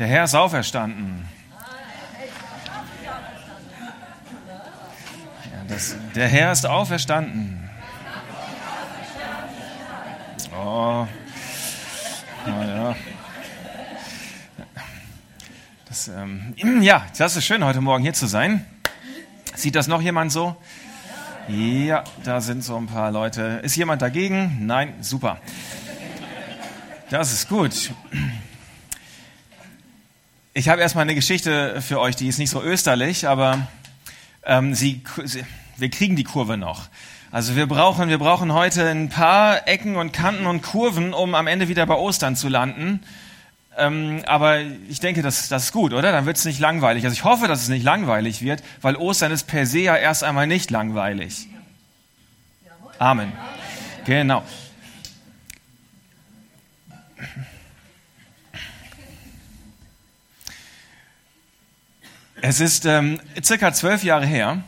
Der Herr ist auferstanden. Ja, das, der Herr ist auferstanden. Oh, naja. Das, ähm, ja, das ist schön, heute Morgen hier zu sein. Sieht das noch jemand so? Ja, da sind so ein paar Leute. Ist jemand dagegen? Nein, super. Das ist gut. Ich habe erstmal eine Geschichte für euch, die ist nicht so österlich, aber ähm, sie, sie, wir kriegen die Kurve noch. Also wir brauchen, wir brauchen heute ein paar Ecken und Kanten und Kurven, um am Ende wieder bei Ostern zu landen. Ähm, aber ich denke, das, das ist gut, oder? Dann wird es nicht langweilig. Also ich hoffe, dass es nicht langweilig wird, weil Ostern ist per se ja erst einmal nicht langweilig. Amen. Genau. Es ist ähm, circa zwölf Jahre her,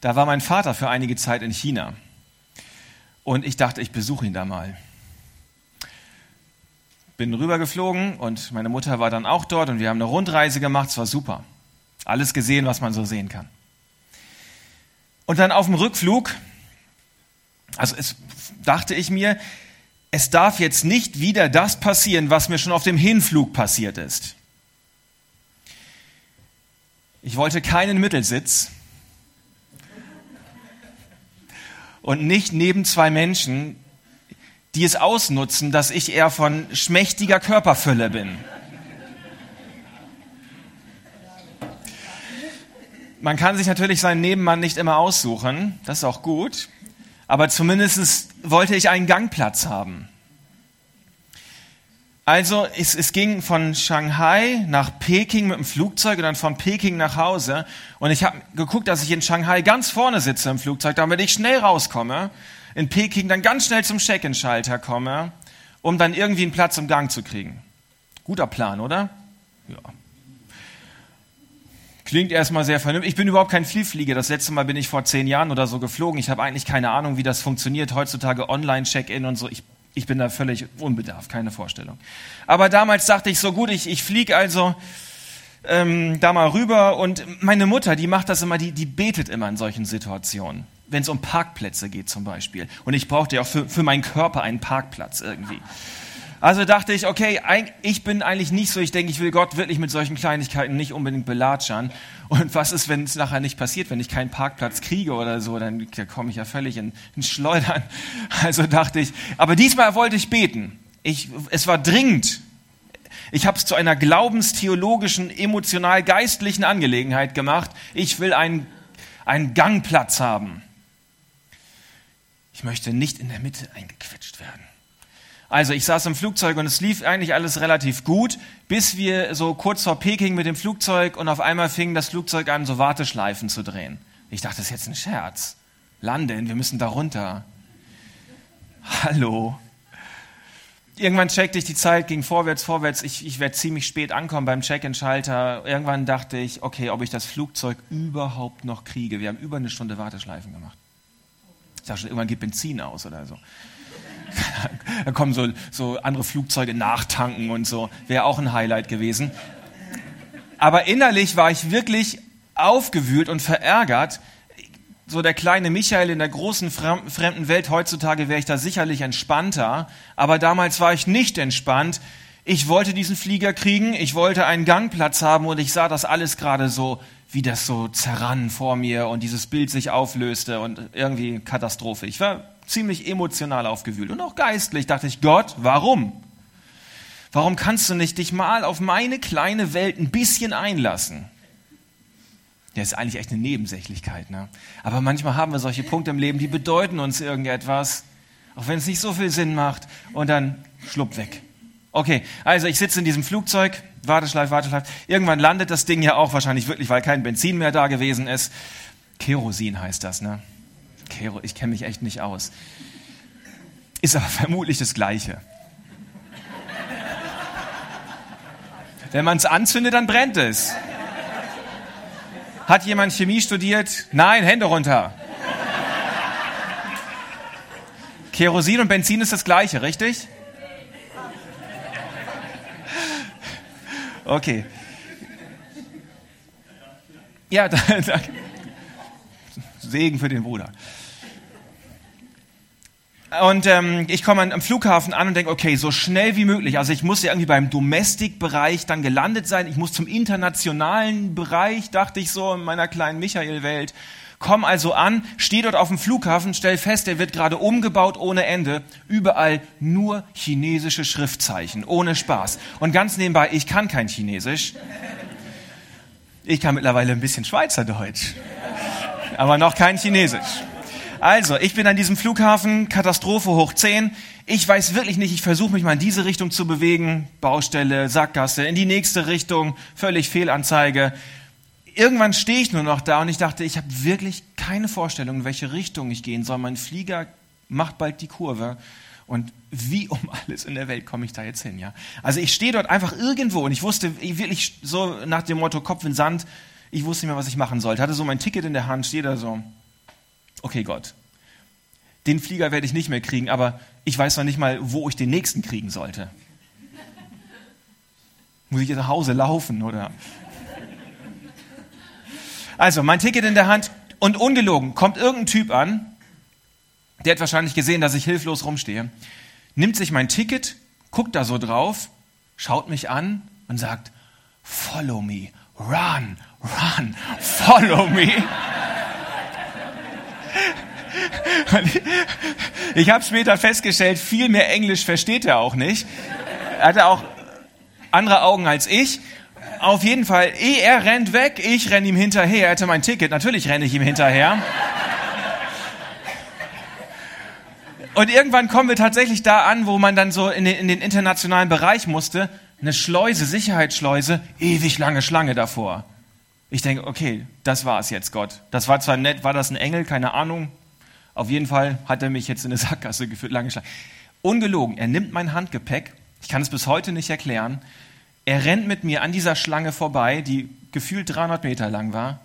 da war mein Vater für einige Zeit in China. Und ich dachte, ich besuche ihn da mal. Bin rübergeflogen und meine Mutter war dann auch dort und wir haben eine Rundreise gemacht. Es war super. Alles gesehen, was man so sehen kann. Und dann auf dem Rückflug, also es dachte ich mir, es darf jetzt nicht wieder das passieren, was mir schon auf dem Hinflug passiert ist. Ich wollte keinen Mittelsitz und nicht neben zwei Menschen, die es ausnutzen, dass ich eher von schmächtiger Körperfülle bin. Man kann sich natürlich seinen Nebenmann nicht immer aussuchen, das ist auch gut, aber zumindest wollte ich einen Gangplatz haben. Also es, es ging von Shanghai nach Peking mit dem Flugzeug und dann von Peking nach Hause. Und ich habe geguckt, dass ich in Shanghai ganz vorne sitze im Flugzeug, damit ich schnell rauskomme. In Peking dann ganz schnell zum Check-in-Schalter komme, um dann irgendwie einen Platz im Gang zu kriegen. Guter Plan, oder? Ja. Klingt erstmal sehr vernünftig. Ich bin überhaupt kein Vielflieger. Das letzte Mal bin ich vor zehn Jahren oder so geflogen. Ich habe eigentlich keine Ahnung, wie das funktioniert. Heutzutage Online-Check-in und so. Ich ich bin da völlig unbedarft, keine Vorstellung. Aber damals dachte ich so gut, ich, ich fliege also ähm, da mal rüber und meine Mutter, die macht das immer, die, die betet immer in solchen Situationen. Wenn es um Parkplätze geht zum Beispiel. Und ich brauchte ja auch für, für meinen Körper einen Parkplatz irgendwie. Also dachte ich, okay, ich bin eigentlich nicht so, ich denke, ich will Gott wirklich mit solchen Kleinigkeiten nicht unbedingt belatschern. Und was ist, wenn es nachher nicht passiert, wenn ich keinen Parkplatz kriege oder so, dann da komme ich ja völlig in, in Schleudern. Also dachte ich, aber diesmal wollte ich beten. Ich, es war dringend. Ich habe es zu einer glaubenstheologischen, emotional-geistlichen Angelegenheit gemacht. Ich will einen, einen Gangplatz haben. Ich möchte nicht in der Mitte eingequetscht werden. Also ich saß im Flugzeug und es lief eigentlich alles relativ gut, bis wir so kurz vor Peking mit dem Flugzeug und auf einmal fing das Flugzeug an, so Warteschleifen zu drehen. Ich dachte, das ist jetzt ein Scherz. Landen, wir müssen da runter. Hallo. Irgendwann checkte ich die Zeit, ging vorwärts, vorwärts. Ich, ich werde ziemlich spät ankommen beim Check-in-Schalter. Irgendwann dachte ich, okay, ob ich das Flugzeug überhaupt noch kriege. Wir haben über eine Stunde Warteschleifen gemacht. Ich dachte schon, irgendwann geht Benzin aus oder so da kommen so, so andere Flugzeuge nachtanken und so. Wäre auch ein Highlight gewesen. Aber innerlich war ich wirklich aufgewühlt und verärgert. So der kleine Michael in der großen fremden Welt heutzutage wäre ich da sicherlich entspannter. Aber damals war ich nicht entspannt. Ich wollte diesen Flieger kriegen, ich wollte einen Gangplatz haben und ich sah das alles gerade so, wie das so zerrann vor mir und dieses Bild sich auflöste und irgendwie Katastrophe. Ich war ziemlich emotional aufgewühlt und auch geistlich dachte ich, Gott, warum? Warum kannst du nicht dich mal auf meine kleine Welt ein bisschen einlassen? Ja, ist eigentlich echt eine Nebensächlichkeit, ne? Aber manchmal haben wir solche Punkte im Leben, die bedeuten uns irgendetwas, auch wenn es nicht so viel Sinn macht, und dann schlupp weg. Okay, also ich sitze in diesem Flugzeug, Warteschleif, Warteschleif. Irgendwann landet das Ding ja auch wahrscheinlich wirklich, weil kein Benzin mehr da gewesen ist. Kerosin heißt das, ne? Kero, ich kenne mich echt nicht aus. Ist aber vermutlich das Gleiche. Wenn man es anzündet, dann brennt es. Hat jemand Chemie studiert? Nein, Hände runter. Kerosin und Benzin ist das gleiche, richtig? Okay. Ja, danke. Segen für den Bruder. Und ähm, ich komme am Flughafen an und denke, okay, so schnell wie möglich. Also ich muss ja irgendwie beim Domestic-Bereich dann gelandet sein. Ich muss zum internationalen Bereich, dachte ich so in meiner kleinen Michael-Welt. Komm also an, stehe dort auf dem Flughafen, stell fest, der wird gerade umgebaut ohne Ende. Überall nur chinesische Schriftzeichen, ohne Spaß. Und ganz nebenbei, ich kann kein Chinesisch. Ich kann mittlerweile ein bisschen Schweizerdeutsch, aber noch kein Chinesisch. Also, ich bin an diesem Flughafen, Katastrophe hoch 10. Ich weiß wirklich nicht, ich versuche mich mal in diese Richtung zu bewegen. Baustelle, Sackgasse, in die nächste Richtung, völlig Fehlanzeige. Irgendwann stehe ich nur noch da und ich dachte, ich habe wirklich keine Vorstellung, in welche Richtung ich gehen soll. Mein Flieger macht bald die Kurve. Und wie um alles in der Welt komme ich da jetzt hin, ja? Also ich stehe dort einfach irgendwo und ich wusste ich wirklich so nach dem Motto Kopf in Sand, ich wusste nicht mehr, was ich machen sollte. Hatte so mein Ticket in der Hand, stehe da so okay Gott, den Flieger werde ich nicht mehr kriegen, aber ich weiß noch nicht mal, wo ich den nächsten kriegen sollte. Muss ich jetzt nach Hause laufen oder? Also, mein Ticket in der Hand und ungelogen, kommt irgendein Typ an, der hat wahrscheinlich gesehen, dass ich hilflos rumstehe, nimmt sich mein Ticket, guckt da so drauf, schaut mich an und sagt, follow me, run, run, follow me. Ich habe später festgestellt, viel mehr Englisch versteht er auch nicht. Er hatte auch andere Augen als ich. Auf jeden Fall, eh, er rennt weg, ich renne ihm hinterher. Er hatte mein Ticket, natürlich renne ich ihm hinterher. Und irgendwann kommen wir tatsächlich da an, wo man dann so in den, in den internationalen Bereich musste. Eine Schleuse, Sicherheitsschleuse, ewig lange Schlange davor. Ich denke, okay, das war es jetzt, Gott. Das war zwar nett, war das ein Engel, keine Ahnung, auf jeden Fall hat er mich jetzt in eine Sackgasse geführt, lange Schlange. Ungelogen, er nimmt mein Handgepäck, ich kann es bis heute nicht erklären, er rennt mit mir an dieser Schlange vorbei, die gefühlt 300 Meter lang war,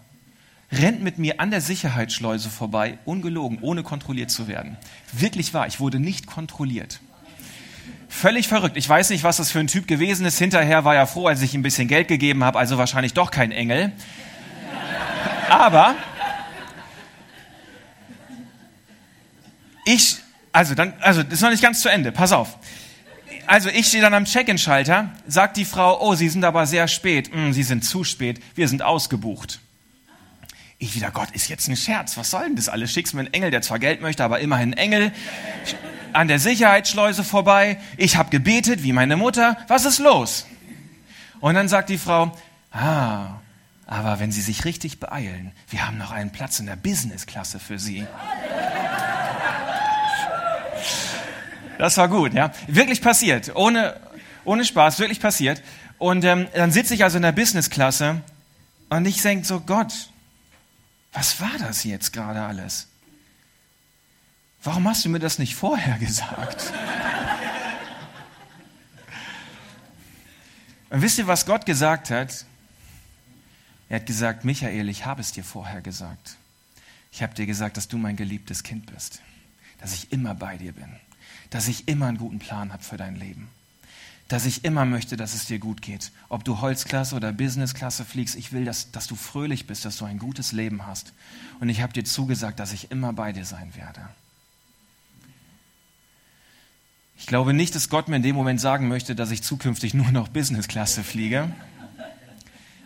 rennt mit mir an der Sicherheitsschleuse vorbei, ungelogen, ohne kontrolliert zu werden. Wirklich wahr, ich wurde nicht kontrolliert. Völlig verrückt. Ich weiß nicht, was das für ein Typ gewesen ist. Hinterher war er froh, als ich ihm ein bisschen Geld gegeben habe, also wahrscheinlich doch kein Engel. Aber Ich, also dann, also das ist noch nicht ganz zu Ende. Pass auf. Also ich stehe dann am Check-in-Schalter, sagt die Frau, oh, Sie sind aber sehr spät. Mm, Sie sind zu spät. Wir sind ausgebucht. Ich wieder, Gott, ist jetzt ein Scherz. Was soll denn das alles? Schickst mir einen Engel, der zwar Geld möchte, aber immerhin Engel. An der Sicherheitsschleuse vorbei. Ich habe gebetet, wie meine Mutter. Was ist los? Und dann sagt die Frau, ah, aber wenn Sie sich richtig beeilen, wir haben noch einen Platz in der Business-Klasse für Sie. Das war gut, ja. Wirklich passiert. Ohne, ohne Spaß, wirklich passiert. Und ähm, dann sitze ich also in der Businessklasse und ich denke so, Gott, was war das jetzt gerade alles? Warum hast du mir das nicht vorher gesagt? Und wisst ihr, was Gott gesagt hat? Er hat gesagt, Michael, ich habe es dir vorher gesagt. Ich habe dir gesagt, dass du mein geliebtes Kind bist, dass ich immer bei dir bin dass ich immer einen guten Plan habe für dein Leben. Dass ich immer möchte, dass es dir gut geht. Ob du Holzklasse oder Businessklasse fliegst, ich will, dass, dass du fröhlich bist, dass du ein gutes Leben hast. Und ich habe dir zugesagt, dass ich immer bei dir sein werde. Ich glaube nicht, dass Gott mir in dem Moment sagen möchte, dass ich zukünftig nur noch Businessklasse fliege.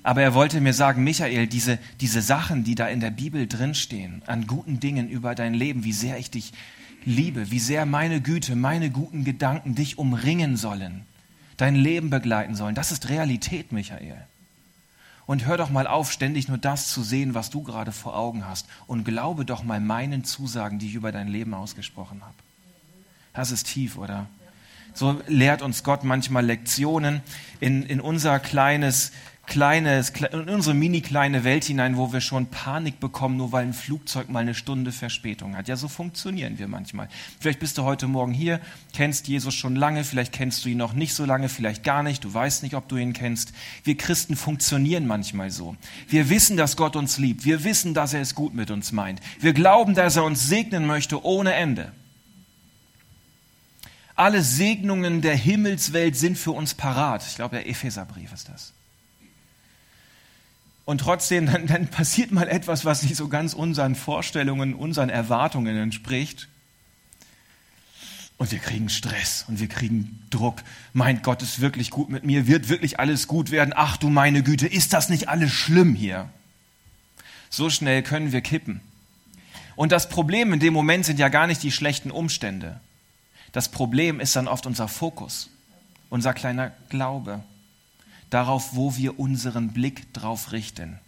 Aber er wollte mir sagen, Michael, diese, diese Sachen, die da in der Bibel drinstehen, an guten Dingen über dein Leben, wie sehr ich dich liebe, wie sehr meine Güte, meine guten Gedanken dich umringen sollen, dein Leben begleiten sollen. Das ist Realität, Michael. Und hör doch mal auf, ständig nur das zu sehen, was du gerade vor Augen hast. Und glaube doch mal meinen Zusagen, die ich über dein Leben ausgesprochen habe. Das ist tief, oder? So lehrt uns Gott manchmal Lektionen in, in unser kleines kleines, in unsere mini kleine Welt hinein, wo wir schon Panik bekommen, nur weil ein Flugzeug mal eine Stunde Verspätung hat. Ja, so funktionieren wir manchmal. Vielleicht bist du heute Morgen hier, kennst Jesus schon lange, vielleicht kennst du ihn noch nicht so lange, vielleicht gar nicht, du weißt nicht, ob du ihn kennst. Wir Christen funktionieren manchmal so. Wir wissen, dass Gott uns liebt. Wir wissen, dass er es gut mit uns meint. Wir glauben, dass er uns segnen möchte ohne Ende. Alle Segnungen der Himmelswelt sind für uns parat. Ich glaube, der Epheserbrief ist das. Und trotzdem, dann, dann passiert mal etwas, was nicht so ganz unseren Vorstellungen, unseren Erwartungen entspricht. Und wir kriegen Stress und wir kriegen Druck. Mein Gott ist wirklich gut mit mir, wird wirklich alles gut werden. Ach du meine Güte, ist das nicht alles schlimm hier? So schnell können wir kippen. Und das Problem in dem Moment sind ja gar nicht die schlechten Umstände. Das Problem ist dann oft unser Fokus, unser kleiner Glaube darauf, wo wir unseren Blick drauf richten.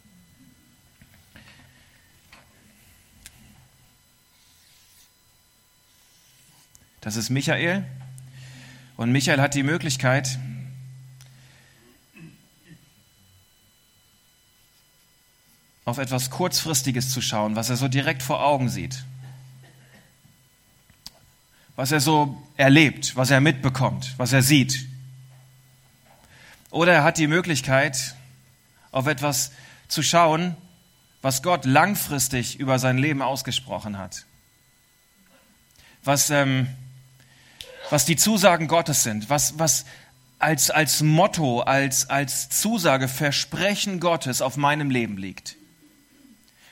Das ist Michael. Und Michael hat die Möglichkeit, auf etwas Kurzfristiges zu schauen, was er so direkt vor Augen sieht, was er so erlebt, was er mitbekommt, was er sieht. Oder er hat die Möglichkeit, auf etwas zu schauen, was Gott langfristig über sein Leben ausgesprochen hat. Was, ähm, was die Zusagen Gottes sind, was, was als, als Motto, als, als Zusage, Versprechen Gottes auf meinem Leben liegt.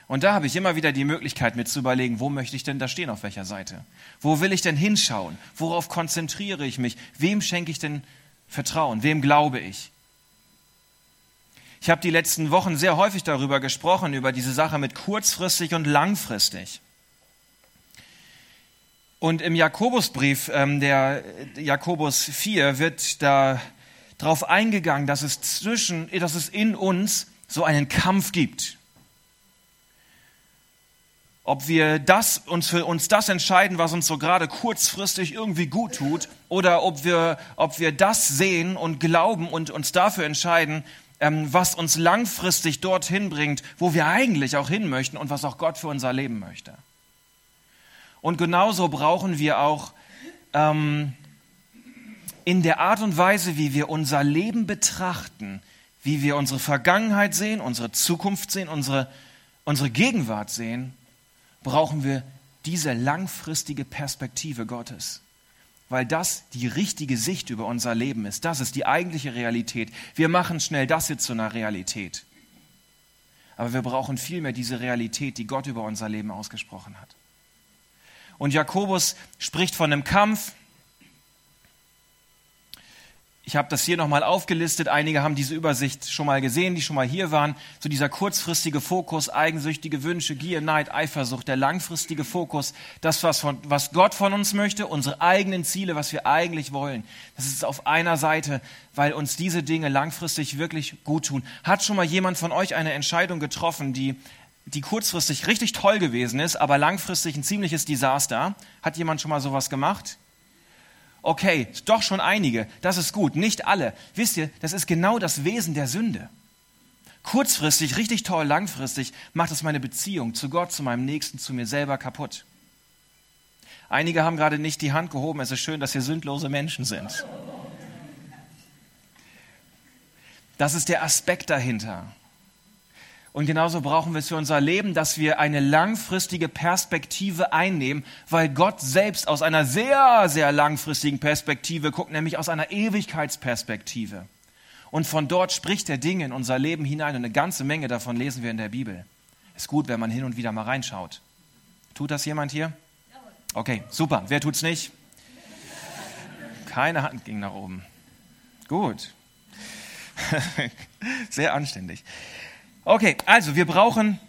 Und da habe ich immer wieder die Möglichkeit, mir zu überlegen, wo möchte ich denn da stehen, auf welcher Seite? Wo will ich denn hinschauen? Worauf konzentriere ich mich? Wem schenke ich denn Vertrauen? Wem glaube ich? Ich habe die letzten Wochen sehr häufig darüber gesprochen, über diese Sache mit kurzfristig und langfristig. Und im Jakobusbrief, ähm, der Jakobus 4, wird da darauf eingegangen, dass es zwischen, dass es in uns so einen Kampf gibt. Ob wir das, uns für uns das entscheiden, was uns so gerade kurzfristig irgendwie gut tut, oder ob wir, ob wir das sehen und glauben und uns dafür entscheiden, was uns langfristig dorthin bringt, wo wir eigentlich auch hin möchten und was auch Gott für unser Leben möchte. Und genauso brauchen wir auch ähm, in der Art und Weise, wie wir unser Leben betrachten, wie wir unsere Vergangenheit sehen, unsere Zukunft sehen, unsere, unsere Gegenwart sehen, brauchen wir diese langfristige Perspektive Gottes weil das die richtige Sicht über unser Leben ist. Das ist die eigentliche Realität. Wir machen schnell das jetzt zu einer Realität. Aber wir brauchen vielmehr diese Realität, die Gott über unser Leben ausgesprochen hat. Und Jakobus spricht von einem Kampf, ich habe das hier nochmal aufgelistet. Einige haben diese Übersicht schon mal gesehen, die schon mal hier waren. So dieser kurzfristige Fokus, eigensüchtige Wünsche, Gier, Neid, Eifersucht, der langfristige Fokus, das, was, von, was Gott von uns möchte, unsere eigenen Ziele, was wir eigentlich wollen. Das ist auf einer Seite, weil uns diese Dinge langfristig wirklich gut tun. Hat schon mal jemand von euch eine Entscheidung getroffen, die, die kurzfristig richtig toll gewesen ist, aber langfristig ein ziemliches Desaster? Hat jemand schon mal sowas gemacht? Okay, doch schon einige, das ist gut, nicht alle. Wisst ihr, das ist genau das Wesen der Sünde. Kurzfristig, richtig toll, langfristig macht es meine Beziehung zu Gott, zu meinem Nächsten, zu mir selber kaputt. Einige haben gerade nicht die Hand gehoben. Es ist schön, dass wir sündlose Menschen sind. Das ist der Aspekt dahinter. Und genauso brauchen wir es für unser Leben, dass wir eine langfristige Perspektive einnehmen, weil Gott selbst aus einer sehr, sehr langfristigen Perspektive guckt, nämlich aus einer Ewigkeitsperspektive. Und von dort spricht er Dinge in unser Leben hinein und eine ganze Menge davon lesen wir in der Bibel. Ist gut, wenn man hin und wieder mal reinschaut. Tut das jemand hier? Okay, super. Wer tut's nicht? Keine Hand ging nach oben. Gut. Sehr anständig. Okay, also wir brauchen,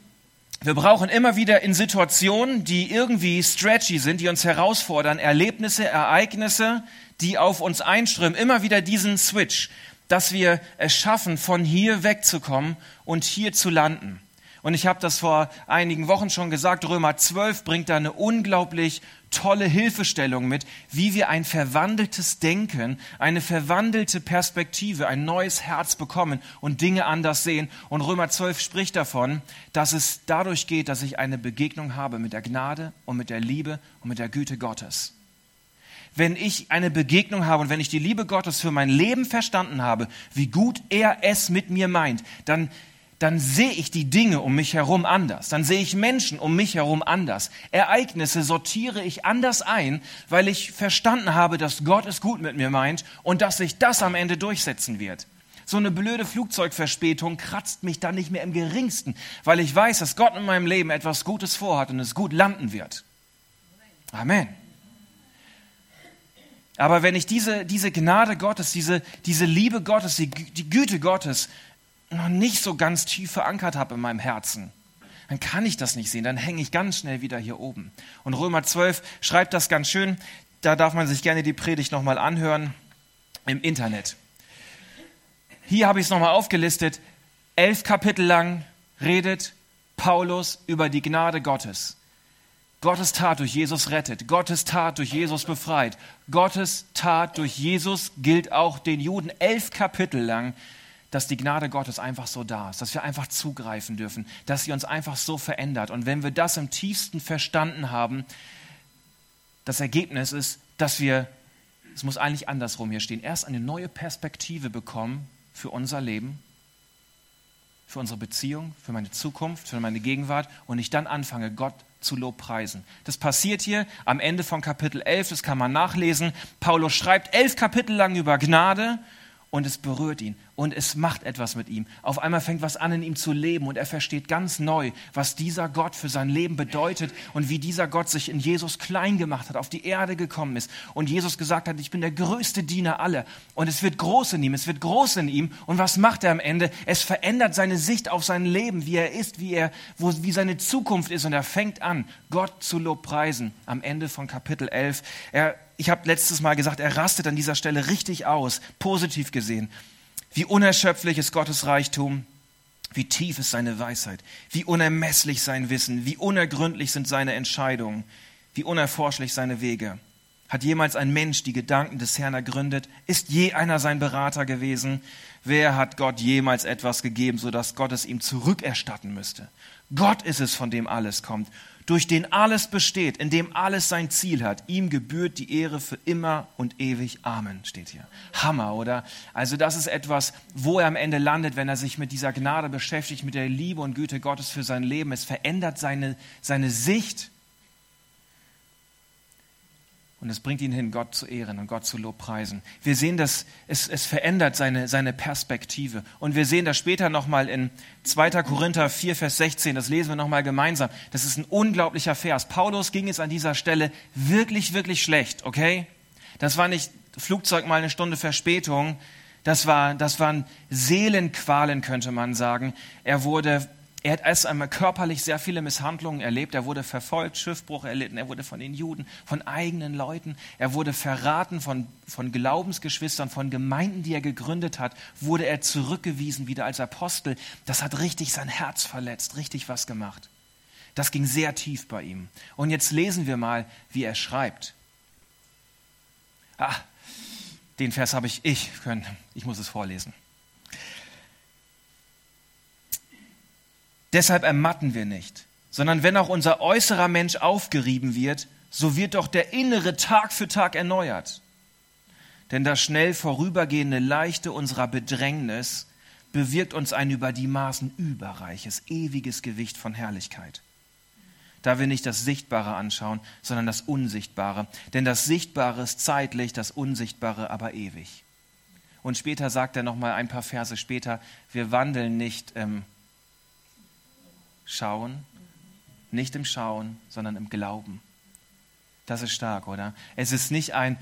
wir brauchen immer wieder in Situationen, die irgendwie stretchy sind, die uns herausfordern, Erlebnisse, Ereignisse, die auf uns einströmen, immer wieder diesen Switch, dass wir es schaffen, von hier wegzukommen und hier zu landen. Und ich habe das vor einigen Wochen schon gesagt, Römer 12 bringt da eine unglaublich tolle Hilfestellung mit, wie wir ein verwandeltes Denken, eine verwandelte Perspektive, ein neues Herz bekommen und Dinge anders sehen. Und Römer 12 spricht davon, dass es dadurch geht, dass ich eine Begegnung habe mit der Gnade und mit der Liebe und mit der Güte Gottes. Wenn ich eine Begegnung habe und wenn ich die Liebe Gottes für mein Leben verstanden habe, wie gut er es mit mir meint, dann dann sehe ich die Dinge um mich herum anders. Dann sehe ich Menschen um mich herum anders. Ereignisse sortiere ich anders ein, weil ich verstanden habe, dass Gott es gut mit mir meint und dass sich das am Ende durchsetzen wird. So eine blöde Flugzeugverspätung kratzt mich dann nicht mehr im geringsten, weil ich weiß, dass Gott in meinem Leben etwas Gutes vorhat und es gut landen wird. Amen. Aber wenn ich diese, diese Gnade Gottes, diese, diese Liebe Gottes, die, die Güte Gottes noch nicht so ganz tief verankert habe in meinem Herzen, dann kann ich das nicht sehen. Dann hänge ich ganz schnell wieder hier oben. Und Römer 12 schreibt das ganz schön. Da darf man sich gerne die Predigt nochmal anhören im Internet. Hier habe ich es nochmal aufgelistet. Elf Kapitel lang redet Paulus über die Gnade Gottes. Gottes Tat durch Jesus rettet, Gottes Tat durch Jesus befreit, Gottes Tat durch Jesus gilt auch den Juden elf Kapitel lang, dass die Gnade Gottes einfach so da ist, dass wir einfach zugreifen dürfen, dass sie uns einfach so verändert. Und wenn wir das im tiefsten verstanden haben, das Ergebnis ist, dass wir, es muss eigentlich andersrum hier stehen, erst eine neue Perspektive bekommen für unser Leben, für unsere Beziehung, für meine Zukunft, für meine Gegenwart und ich dann anfange, Gott zu Lobpreisen. Das passiert hier am Ende von Kapitel 11, das kann man nachlesen. Paulus schreibt elf Kapitel lang über Gnade und es berührt ihn und es macht etwas mit ihm. Auf einmal fängt was an, in ihm zu leben und er versteht ganz neu, was dieser Gott für sein Leben bedeutet und wie dieser Gott sich in Jesus klein gemacht hat, auf die Erde gekommen ist und Jesus gesagt hat, ich bin der größte Diener aller und es wird groß in ihm, es wird groß in ihm und was macht er am Ende? Es verändert seine Sicht auf sein Leben, wie er ist, wie er, wo, wie seine Zukunft ist und er fängt an, Gott zu lobpreisen am Ende von Kapitel 11. Er ich habe letztes Mal gesagt, er rastet an dieser Stelle richtig aus, positiv gesehen. Wie unerschöpflich ist Gottes Reichtum, wie tief ist seine Weisheit, wie unermesslich sein Wissen, wie unergründlich sind seine Entscheidungen, wie unerforschlich seine Wege. Hat jemals ein Mensch die Gedanken des Herrn ergründet? Ist je einer sein Berater gewesen? Wer hat Gott jemals etwas gegeben, sodass Gott es ihm zurückerstatten müsste? Gott ist es, von dem alles kommt durch den alles besteht, in dem alles sein Ziel hat. Ihm gebührt die Ehre für immer und ewig. Amen, steht hier. Hammer, oder? Also das ist etwas, wo er am Ende landet, wenn er sich mit dieser Gnade beschäftigt, mit der Liebe und Güte Gottes für sein Leben. Es verändert seine, seine Sicht und es bringt ihn hin, Gott zu ehren und Gott zu lobpreisen. Wir sehen, dass es, es verändert seine, seine Perspektive. Und wir sehen das später nochmal in 2. Korinther 4, Vers 16. Das lesen wir nochmal gemeinsam. Das ist ein unglaublicher Vers. Paulus ging es an dieser Stelle wirklich, wirklich schlecht, okay? Das war nicht Flugzeug mal eine Stunde Verspätung. Das, war, das waren Seelenqualen, könnte man sagen. Er wurde er hat erst einmal körperlich sehr viele Misshandlungen erlebt. Er wurde verfolgt, Schiffbruch erlitten. Er wurde von den Juden, von eigenen Leuten. Er wurde verraten von, von Glaubensgeschwistern, von Gemeinden, die er gegründet hat. Wurde er zurückgewiesen wieder als Apostel. Das hat richtig sein Herz verletzt, richtig was gemacht. Das ging sehr tief bei ihm. Und jetzt lesen wir mal, wie er schreibt. Ah, den Vers habe ich ich können. Ich muss es vorlesen. Deshalb ermatten wir nicht, sondern wenn auch unser äußerer Mensch aufgerieben wird, so wird doch der innere Tag für Tag erneuert. Denn das schnell vorübergehende Leichte unserer Bedrängnis bewirkt uns ein über die Maßen überreiches, ewiges Gewicht von Herrlichkeit. Da wir nicht das Sichtbare anschauen, sondern das Unsichtbare. Denn das Sichtbare ist zeitlich, das Unsichtbare aber ewig. Und später sagt er nochmal ein paar Verse später, wir wandeln nicht ähm, Schauen, nicht im Schauen, sondern im Glauben. Das ist stark, oder? Es ist nicht ein,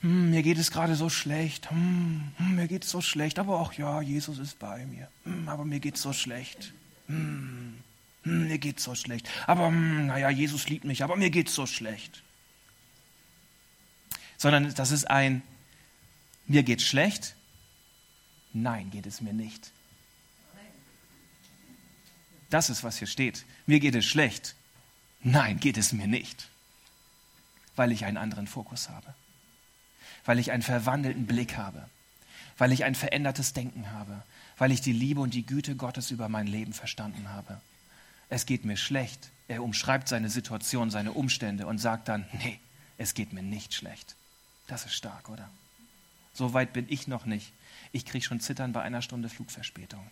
hm, mir geht es gerade so schlecht, hm, hm, mir geht es so schlecht, aber auch ja, Jesus ist bei mir, hm, aber mir geht es so schlecht. Hm, hm, mir geht es so schlecht. Aber naja, Jesus liebt mich, aber mir geht es so schlecht. Sondern das ist ein, mir geht's schlecht, nein, geht es mir nicht. Das ist, was hier steht. Mir geht es schlecht. Nein, geht es mir nicht. Weil ich einen anderen Fokus habe. Weil ich einen verwandelten Blick habe. Weil ich ein verändertes Denken habe. Weil ich die Liebe und die Güte Gottes über mein Leben verstanden habe. Es geht mir schlecht. Er umschreibt seine Situation, seine Umstände und sagt dann, nee, es geht mir nicht schlecht. Das ist stark, oder? So weit bin ich noch nicht. Ich kriege schon Zittern bei einer Stunde Flugverspätung.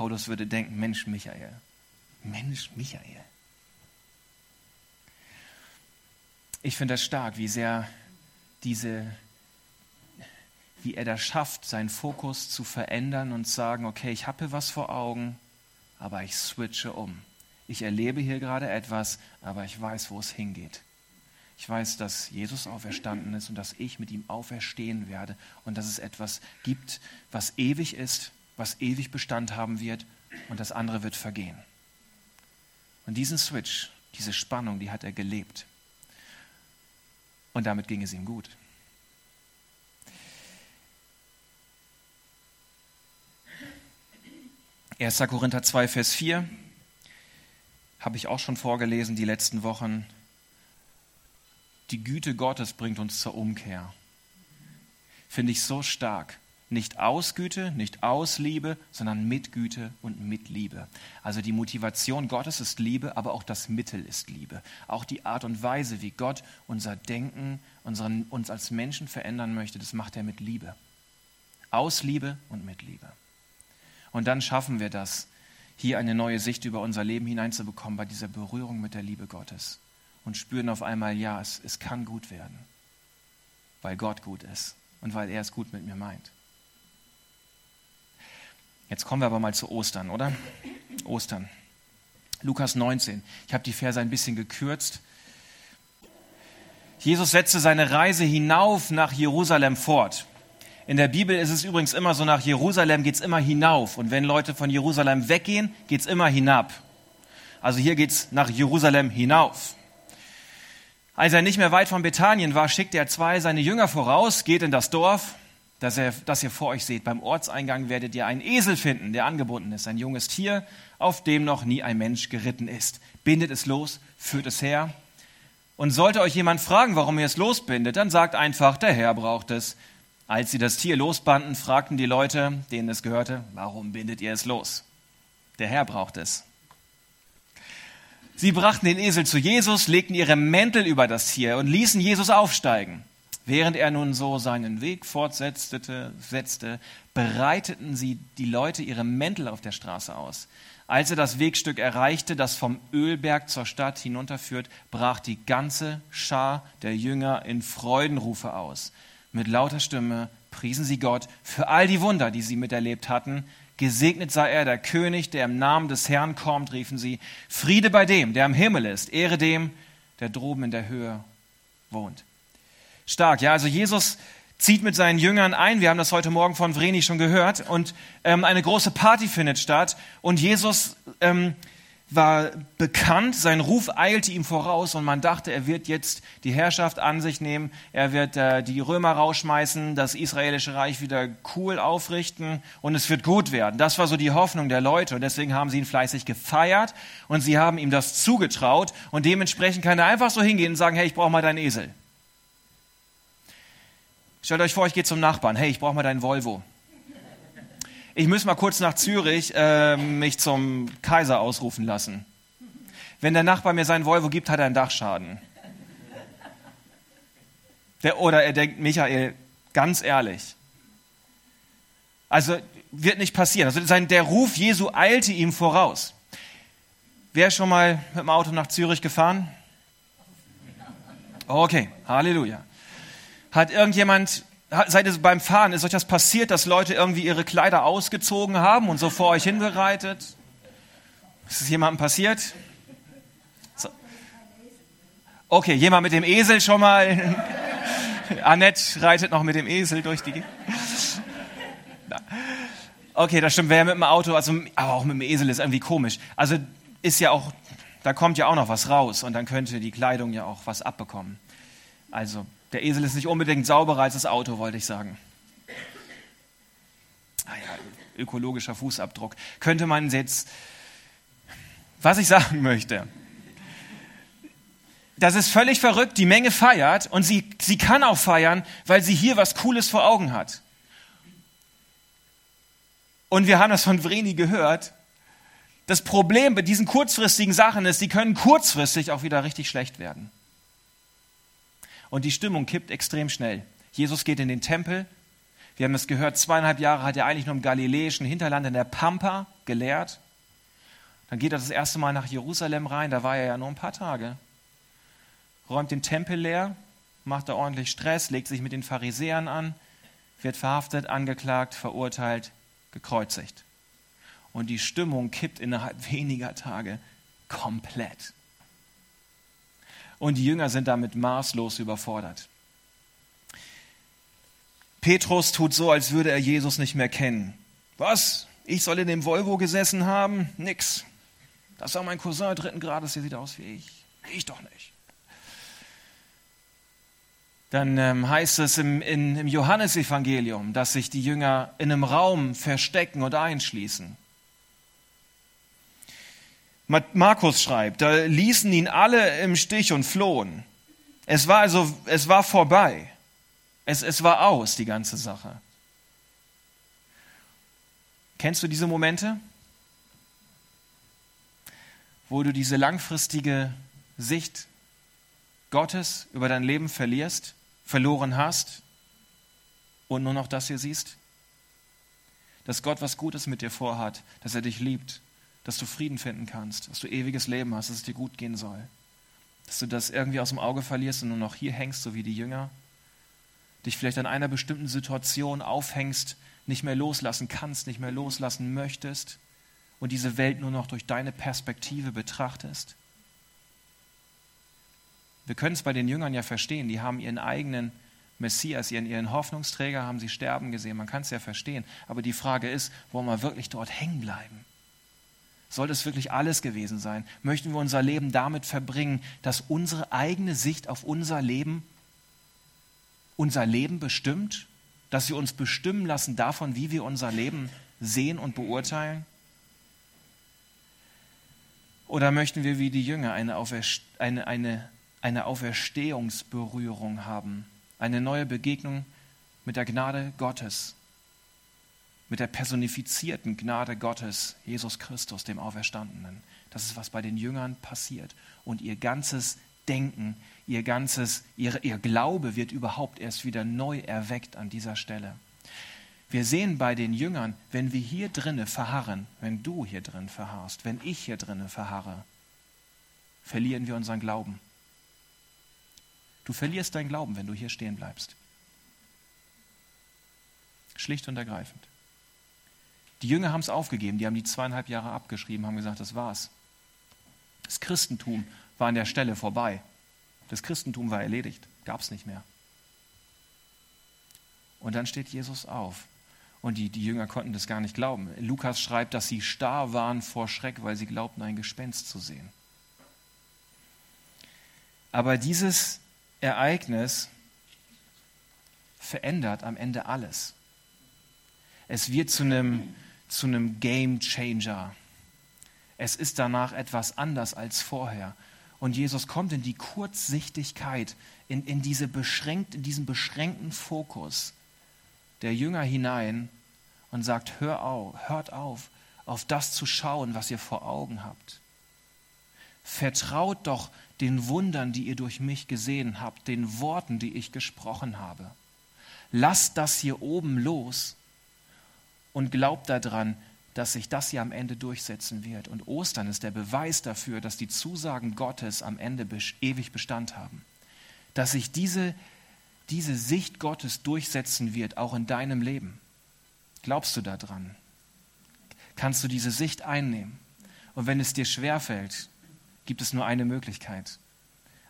Paulus würde denken, Mensch Michael, Mensch Michael. Ich finde das stark, wie sehr diese, wie er das schafft, seinen Fokus zu verändern und sagen, okay, ich habe was vor Augen, aber ich switche um. Ich erlebe hier gerade etwas, aber ich weiß, wo es hingeht. Ich weiß, dass Jesus auferstanden ist und dass ich mit ihm auferstehen werde und dass es etwas gibt, was ewig ist, was ewig Bestand haben wird und das andere wird vergehen. Und diesen Switch, diese Spannung, die hat er gelebt. Und damit ging es ihm gut. 1. Korinther 2, Vers 4 habe ich auch schon vorgelesen die letzten Wochen. Die Güte Gottes bringt uns zur Umkehr. Finde ich so stark. Nicht aus Güte, nicht aus Liebe, sondern mit Güte und mit Liebe. Also die Motivation Gottes ist Liebe, aber auch das Mittel ist Liebe. Auch die Art und Weise, wie Gott unser Denken, unseren, uns als Menschen verändern möchte, das macht er mit Liebe. Aus Liebe und mit Liebe. Und dann schaffen wir das, hier eine neue Sicht über unser Leben hineinzubekommen bei dieser Berührung mit der Liebe Gottes. Und spüren auf einmal, ja, es, es kann gut werden, weil Gott gut ist und weil er es gut mit mir meint. Jetzt kommen wir aber mal zu Ostern, oder? Ostern. Lukas 19. Ich habe die Verse ein bisschen gekürzt. Jesus setzte seine Reise hinauf nach Jerusalem fort. In der Bibel ist es übrigens immer so, nach Jerusalem geht es immer hinauf. Und wenn Leute von Jerusalem weggehen, geht es immer hinab. Also hier geht es nach Jerusalem hinauf. Als er nicht mehr weit von Bethanien war, schickte er zwei seine Jünger voraus, geht in das Dorf, das ihr, das ihr vor euch seht. Beim Ortseingang werdet ihr einen Esel finden, der angebunden ist, ein junges Tier, auf dem noch nie ein Mensch geritten ist. Bindet es los, führt es her. Und sollte euch jemand fragen, warum ihr es losbindet, dann sagt einfach, der Herr braucht es. Als sie das Tier losbanden, fragten die Leute, denen es gehörte, warum bindet ihr es los? Der Herr braucht es. Sie brachten den Esel zu Jesus, legten ihre Mäntel über das Tier und ließen Jesus aufsteigen. Während er nun so seinen Weg fortsetzte, setzte, breiteten sie die Leute ihre Mäntel auf der Straße aus. Als er das Wegstück erreichte, das vom Ölberg zur Stadt hinunterführt, brach die ganze Schar der Jünger in Freudenrufe aus. Mit lauter Stimme priesen sie Gott für all die Wunder, die sie miterlebt hatten. Gesegnet sei er, der König, der im Namen des Herrn kommt, riefen sie. Friede bei dem, der im Himmel ist. Ehre dem, der droben in der Höhe wohnt. Stark, ja, also Jesus zieht mit seinen Jüngern ein. Wir haben das heute Morgen von Vreni schon gehört. Und ähm, eine große Party findet statt. Und Jesus ähm, war bekannt, sein Ruf eilte ihm voraus und man dachte, er wird jetzt die Herrschaft an sich nehmen, er wird äh, die Römer rausschmeißen, das israelische Reich wieder cool aufrichten und es wird gut werden. Das war so die Hoffnung der Leute und deswegen haben sie ihn fleißig gefeiert und sie haben ihm das zugetraut und dementsprechend kann er einfach so hingehen und sagen, hey, ich brauche mal deinen Esel. Stellt euch vor, ich gehe zum Nachbarn, hey, ich brauche mal deinen Volvo ich muss mal kurz nach Zürich äh, mich zum Kaiser ausrufen lassen. Wenn der Nachbar mir seinen Volvo gibt, hat er einen Dachschaden. Der, oder er denkt, Michael, ganz ehrlich. Also wird nicht passieren. Also sein, der Ruf Jesu eilte ihm voraus. Wer schon mal mit dem Auto nach Zürich gefahren? Okay, Halleluja. Hat irgendjemand seid ihr beim Fahren, ist euch das passiert, dass Leute irgendwie ihre Kleider ausgezogen haben und so vor euch hinbereitet? Ist es jemandem passiert? So. Okay, jemand mit dem Esel schon mal. Annette reitet noch mit dem Esel durch die. Okay, das stimmt. Wer mit dem Auto, also aber auch mit dem Esel ist irgendwie komisch. Also ist ja auch, da kommt ja auch noch was raus und dann könnte die Kleidung ja auch was abbekommen. Also der Esel ist nicht unbedingt sauberer als das Auto, wollte ich sagen. Ah ja, ökologischer Fußabdruck. Könnte man jetzt, was ich sagen möchte, das ist völlig verrückt, die Menge feiert und sie, sie kann auch feiern, weil sie hier was Cooles vor Augen hat. Und wir haben das von Vreni gehört. Das Problem bei diesen kurzfristigen Sachen ist, die können kurzfristig auch wieder richtig schlecht werden. Und die Stimmung kippt extrem schnell. Jesus geht in den Tempel. Wir haben es gehört, zweieinhalb Jahre hat er eigentlich nur im galiläischen Hinterland in der Pampa gelehrt. Dann geht er das erste Mal nach Jerusalem rein, da war er ja nur ein paar Tage. Räumt den Tempel leer, macht da ordentlich Stress, legt sich mit den Pharisäern an, wird verhaftet, angeklagt, verurteilt, gekreuzigt. Und die Stimmung kippt innerhalb weniger Tage komplett. Und die Jünger sind damit maßlos überfordert. Petrus tut so, als würde er Jesus nicht mehr kennen. Was? Ich soll in dem Volvo gesessen haben? Nix. Das war mein Cousin dritten Grades, der sieht aus wie ich. Ich doch nicht. Dann ähm, heißt es im, in, im Johannesevangelium, dass sich die Jünger in einem Raum verstecken und einschließen. Markus schreibt, da ließen ihn alle im Stich und flohen. Es war also, es war vorbei. Es, es war aus, die ganze Sache. Kennst du diese Momente, wo du diese langfristige Sicht Gottes über dein Leben verlierst, verloren hast und nur noch das hier siehst? Dass Gott was Gutes mit dir vorhat, dass er dich liebt, dass du Frieden finden kannst, dass du ewiges Leben hast, dass es dir gut gehen soll. Dass du das irgendwie aus dem Auge verlierst und nur noch hier hängst, so wie die Jünger. Dich vielleicht an einer bestimmten Situation aufhängst, nicht mehr loslassen kannst, nicht mehr loslassen möchtest und diese Welt nur noch durch deine Perspektive betrachtest. Wir können es bei den Jüngern ja verstehen, die haben ihren eigenen Messias, ihren, ihren Hoffnungsträger, haben sie sterben gesehen, man kann es ja verstehen. Aber die Frage ist, wollen wir wirklich dort hängen bleiben? Soll das wirklich alles gewesen sein? Möchten wir unser Leben damit verbringen, dass unsere eigene Sicht auf unser Leben unser Leben bestimmt? Dass wir uns bestimmen lassen davon, wie wir unser Leben sehen und beurteilen? Oder möchten wir wie die Jünger eine, Auferst eine, eine, eine Auferstehungsberührung haben, eine neue Begegnung mit der Gnade Gottes, mit der personifizierten Gnade Gottes, Jesus Christus, dem Auferstandenen. Das ist, was bei den Jüngern passiert. Und ihr ganzes Denken, ihr ganzes, ihr, ihr Glaube wird überhaupt erst wieder neu erweckt an dieser Stelle. Wir sehen bei den Jüngern, wenn wir hier drinnen verharren, wenn du hier drin verharrst, wenn ich hier drinnen verharre, verlieren wir unseren Glauben. Du verlierst deinen Glauben, wenn du hier stehen bleibst. Schlicht und ergreifend. Die Jünger haben es aufgegeben, die haben die zweieinhalb Jahre abgeschrieben, haben gesagt, das war's. Das Christentum war an der Stelle vorbei. Das Christentum war erledigt, gab es nicht mehr. Und dann steht Jesus auf. Und die, die Jünger konnten das gar nicht glauben. Lukas schreibt, dass sie starr waren vor Schreck, weil sie glaubten, ein Gespenst zu sehen. Aber dieses Ereignis verändert am Ende alles. Es wird zu einem zu einem Game Changer. Es ist danach etwas anders als vorher. Und Jesus kommt in die Kurzsichtigkeit, in, in, diese beschränkt, in diesen beschränkten Fokus der Jünger hinein und sagt, hör auf, hört auf, auf das zu schauen, was ihr vor Augen habt. Vertraut doch den Wundern, die ihr durch mich gesehen habt, den Worten, die ich gesprochen habe. Lasst das hier oben los und glaubt daran, dass sich das hier am Ende durchsetzen wird. Und Ostern ist der Beweis dafür, dass die Zusagen Gottes am Ende ewig Bestand haben. Dass sich diese, diese Sicht Gottes durchsetzen wird, auch in deinem Leben. Glaubst du daran? Kannst du diese Sicht einnehmen? Und wenn es dir schwerfällt, gibt es nur eine Möglichkeit.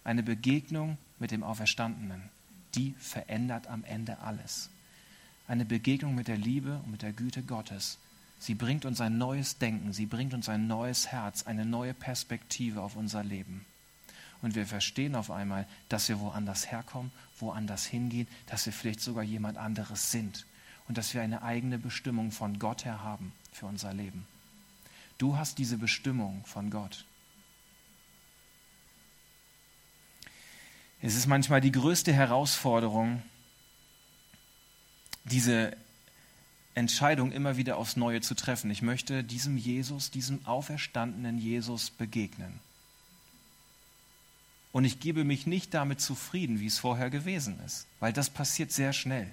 Eine Begegnung mit dem Auferstandenen. Die verändert am Ende alles eine Begegnung mit der Liebe und mit der Güte Gottes. Sie bringt uns ein neues Denken, sie bringt uns ein neues Herz, eine neue Perspektive auf unser Leben. Und wir verstehen auf einmal, dass wir woanders herkommen, woanders hingehen, dass wir vielleicht sogar jemand anderes sind und dass wir eine eigene Bestimmung von Gott her haben für unser Leben. Du hast diese Bestimmung von Gott. Es ist manchmal die größte Herausforderung, diese Entscheidung immer wieder aufs Neue zu treffen. Ich möchte diesem Jesus, diesem auferstandenen Jesus begegnen. Und ich gebe mich nicht damit zufrieden, wie es vorher gewesen ist, weil das passiert sehr schnell.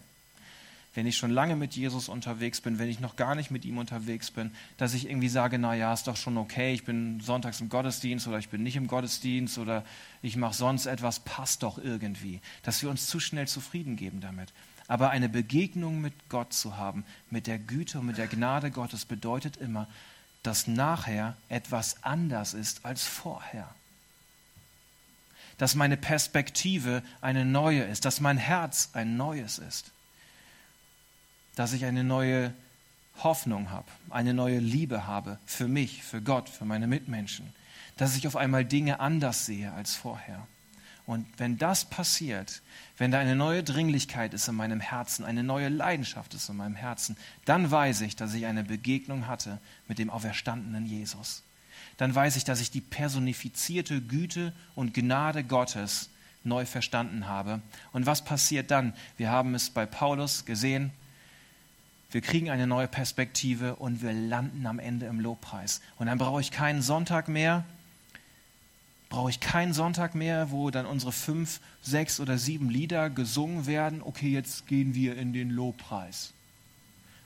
Wenn ich schon lange mit Jesus unterwegs bin, wenn ich noch gar nicht mit ihm unterwegs bin, dass ich irgendwie sage, na ja, ist doch schon okay, ich bin sonntags im Gottesdienst oder ich bin nicht im Gottesdienst oder ich mache sonst etwas, passt doch irgendwie, dass wir uns zu schnell zufrieden geben damit. Aber eine Begegnung mit Gott zu haben, mit der Güte und mit der Gnade Gottes, bedeutet immer, dass nachher etwas anders ist als vorher. Dass meine Perspektive eine neue ist, dass mein Herz ein neues ist. Dass ich eine neue Hoffnung habe, eine neue Liebe habe für mich, für Gott, für meine Mitmenschen. Dass ich auf einmal Dinge anders sehe als vorher. Und wenn das passiert, wenn da eine neue Dringlichkeit ist in meinem Herzen, eine neue Leidenschaft ist in meinem Herzen, dann weiß ich, dass ich eine Begegnung hatte mit dem auferstandenen Jesus. Dann weiß ich, dass ich die personifizierte Güte und Gnade Gottes neu verstanden habe. Und was passiert dann? Wir haben es bei Paulus gesehen. Wir kriegen eine neue Perspektive und wir landen am Ende im Lobpreis. Und dann brauche ich keinen Sonntag mehr, brauche ich keinen Sonntag mehr, wo dann unsere fünf, sechs oder sieben Lieder gesungen werden. Okay, jetzt gehen wir in den Lobpreis.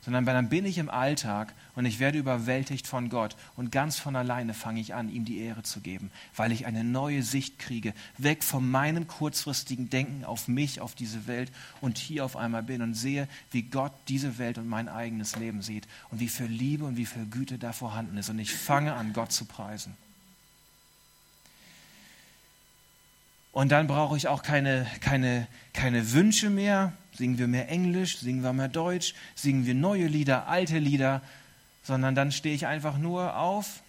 Sondern dann bin ich im Alltag und ich werde überwältigt von Gott. Und ganz von alleine fange ich an, ihm die Ehre zu geben, weil ich eine neue Sicht kriege, weg von meinem kurzfristigen Denken auf mich, auf diese Welt und hier auf einmal bin und sehe, wie Gott diese Welt und mein eigenes Leben sieht und wie viel Liebe und wie viel Güte da vorhanden ist. Und ich fange an, Gott zu preisen. Und dann brauche ich auch keine, keine, keine Wünsche mehr. Singen wir mehr Englisch, singen wir mehr Deutsch, singen wir neue Lieder, alte Lieder, sondern dann stehe ich einfach nur auf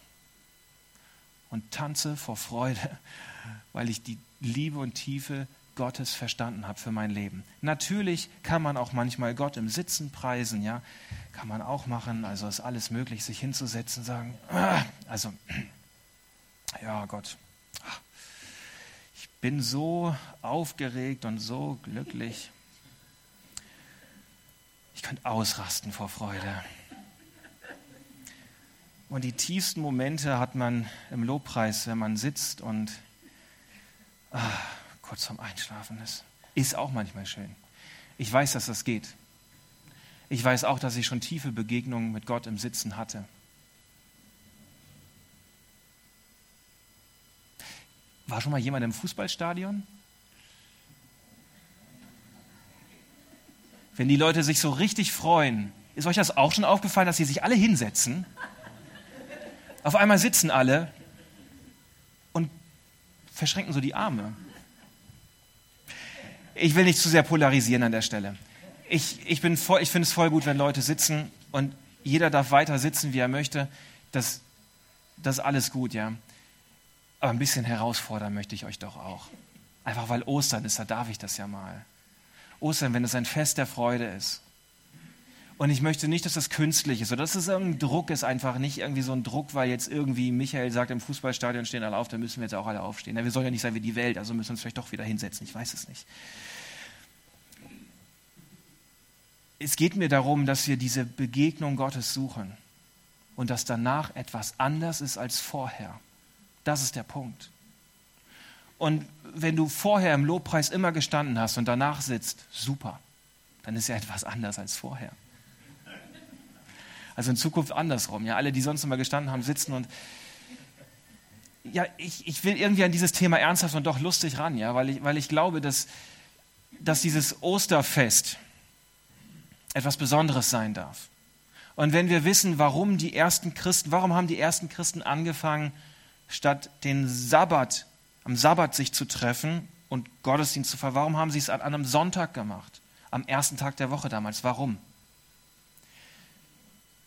und tanze vor Freude, weil ich die Liebe und Tiefe Gottes verstanden habe für mein Leben. Natürlich kann man auch manchmal Gott im Sitzen preisen, ja, kann man auch machen. Also ist alles möglich, sich hinzusetzen, sagen, also ja Gott, bin so aufgeregt und so glücklich. Ich könnte ausrasten vor Freude. Und die tiefsten Momente hat man im Lobpreis, wenn man sitzt und ah, kurz vorm Einschlafen ist. Ist auch manchmal schön. Ich weiß, dass das geht. Ich weiß auch, dass ich schon tiefe Begegnungen mit Gott im Sitzen hatte. War schon mal jemand im Fußballstadion? Wenn die Leute sich so richtig freuen, ist euch das auch schon aufgefallen, dass sie sich alle hinsetzen? Auf einmal sitzen alle und verschränken so die Arme. Ich will nicht zu sehr polarisieren an der Stelle. Ich, ich, ich finde es voll gut, wenn Leute sitzen und jeder darf weiter sitzen, wie er möchte. Das, das ist alles gut, ja. Aber ein bisschen herausfordern möchte ich euch doch auch. Einfach weil Ostern ist, da darf ich das ja mal. Ostern, wenn es ein Fest der Freude ist. Und ich möchte nicht, dass das künstlich ist oder dass es irgendein Druck ist, einfach nicht irgendwie so ein Druck, weil jetzt irgendwie Michael sagt, im Fußballstadion stehen alle auf, dann müssen wir jetzt auch alle aufstehen. Wir sollen ja nicht sein wie die Welt, also müssen wir uns vielleicht doch wieder hinsetzen. Ich weiß es nicht. Es geht mir darum, dass wir diese Begegnung Gottes suchen und dass danach etwas anders ist als vorher. Das ist der Punkt. Und wenn du vorher im Lobpreis immer gestanden hast und danach sitzt, super, dann ist ja etwas anders als vorher. Also in Zukunft andersrum. Ja, alle, die sonst immer gestanden haben, sitzen und ja, ich, ich will irgendwie an dieses Thema ernsthaft und doch lustig ran, ja, weil ich, weil ich glaube, dass, dass dieses Osterfest etwas Besonderes sein darf. Und wenn wir wissen, warum die ersten Christen, warum haben die ersten Christen angefangen, statt den Sabbat, am Sabbat sich zu treffen und Gottesdienst zu feiern. Warum haben sie es an einem Sonntag gemacht? Am ersten Tag der Woche damals. Warum?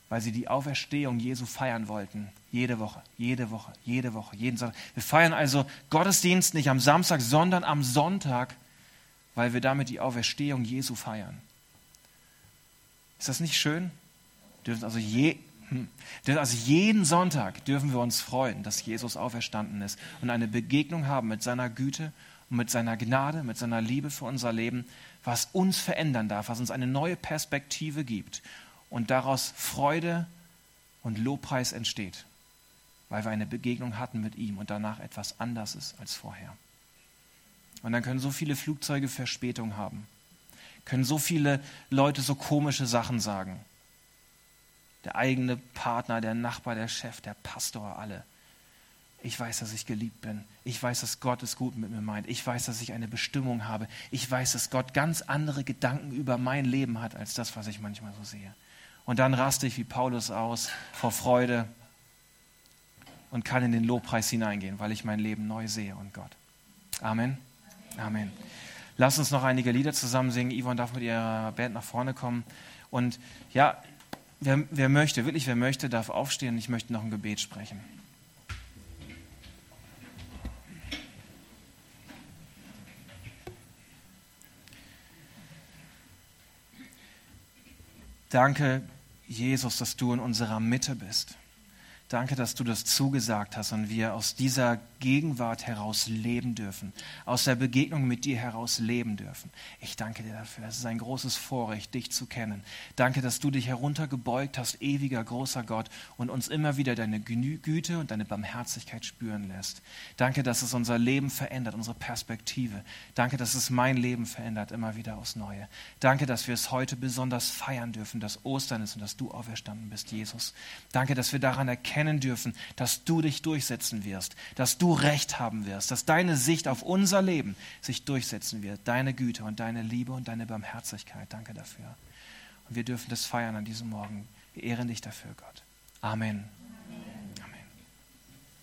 Weil sie die Auferstehung Jesu feiern wollten. Jede Woche, jede Woche, jede Woche, jeden Sonntag. Wir feiern also Gottesdienst nicht am Samstag, sondern am Sonntag, weil wir damit die Auferstehung Jesu feiern. Ist das nicht schön? Wir dürfen also je, hm. Also jeden Sonntag dürfen wir uns freuen, dass Jesus auferstanden ist und eine Begegnung haben mit seiner Güte und mit seiner Gnade, mit seiner Liebe für unser Leben, was uns verändern darf, was uns eine neue Perspektive gibt und daraus Freude und Lobpreis entsteht, weil wir eine Begegnung hatten mit ihm und danach etwas anders ist als vorher. Und dann können so viele Flugzeuge Verspätung haben, können so viele Leute so komische Sachen sagen der eigene Partner, der Nachbar, der Chef, der Pastor, alle. Ich weiß, dass ich geliebt bin. Ich weiß, dass Gott es gut mit mir meint. Ich weiß, dass ich eine Bestimmung habe. Ich weiß, dass Gott ganz andere Gedanken über mein Leben hat, als das, was ich manchmal so sehe. Und dann raste ich wie Paulus aus vor Freude und kann in den Lobpreis hineingehen, weil ich mein Leben neu sehe und Gott. Amen. Amen. Lass uns noch einige Lieder zusammen singen. Yvonne darf mit ihrer Band nach vorne kommen. Und ja, wer, wer möchte, wirklich wer möchte, darf aufstehen. Ich möchte noch ein Gebet sprechen. Danke, Jesus, dass du in unserer Mitte bist. Danke, dass du das zugesagt hast und wir aus dieser Gegenwart heraus leben dürfen, aus der Begegnung mit dir heraus leben dürfen. Ich danke dir dafür. Es ist ein großes Vorrecht, dich zu kennen. Danke, dass du dich heruntergebeugt hast, ewiger, großer Gott, und uns immer wieder deine Güte und deine Barmherzigkeit spüren lässt. Danke, dass es unser Leben verändert, unsere Perspektive. Danke, dass es mein Leben verändert, immer wieder aufs Neue. Danke, dass wir es heute besonders feiern dürfen, dass Ostern ist und dass du auferstanden bist, Jesus. Danke, dass wir daran erkennen, dürfen, dass du dich durchsetzen wirst, dass du Recht haben wirst, dass deine Sicht auf unser Leben sich durchsetzen wird, deine Güte und deine Liebe und deine Barmherzigkeit. Danke dafür. Und wir dürfen das feiern an diesem Morgen. Wir ehren dich dafür, Gott. Amen.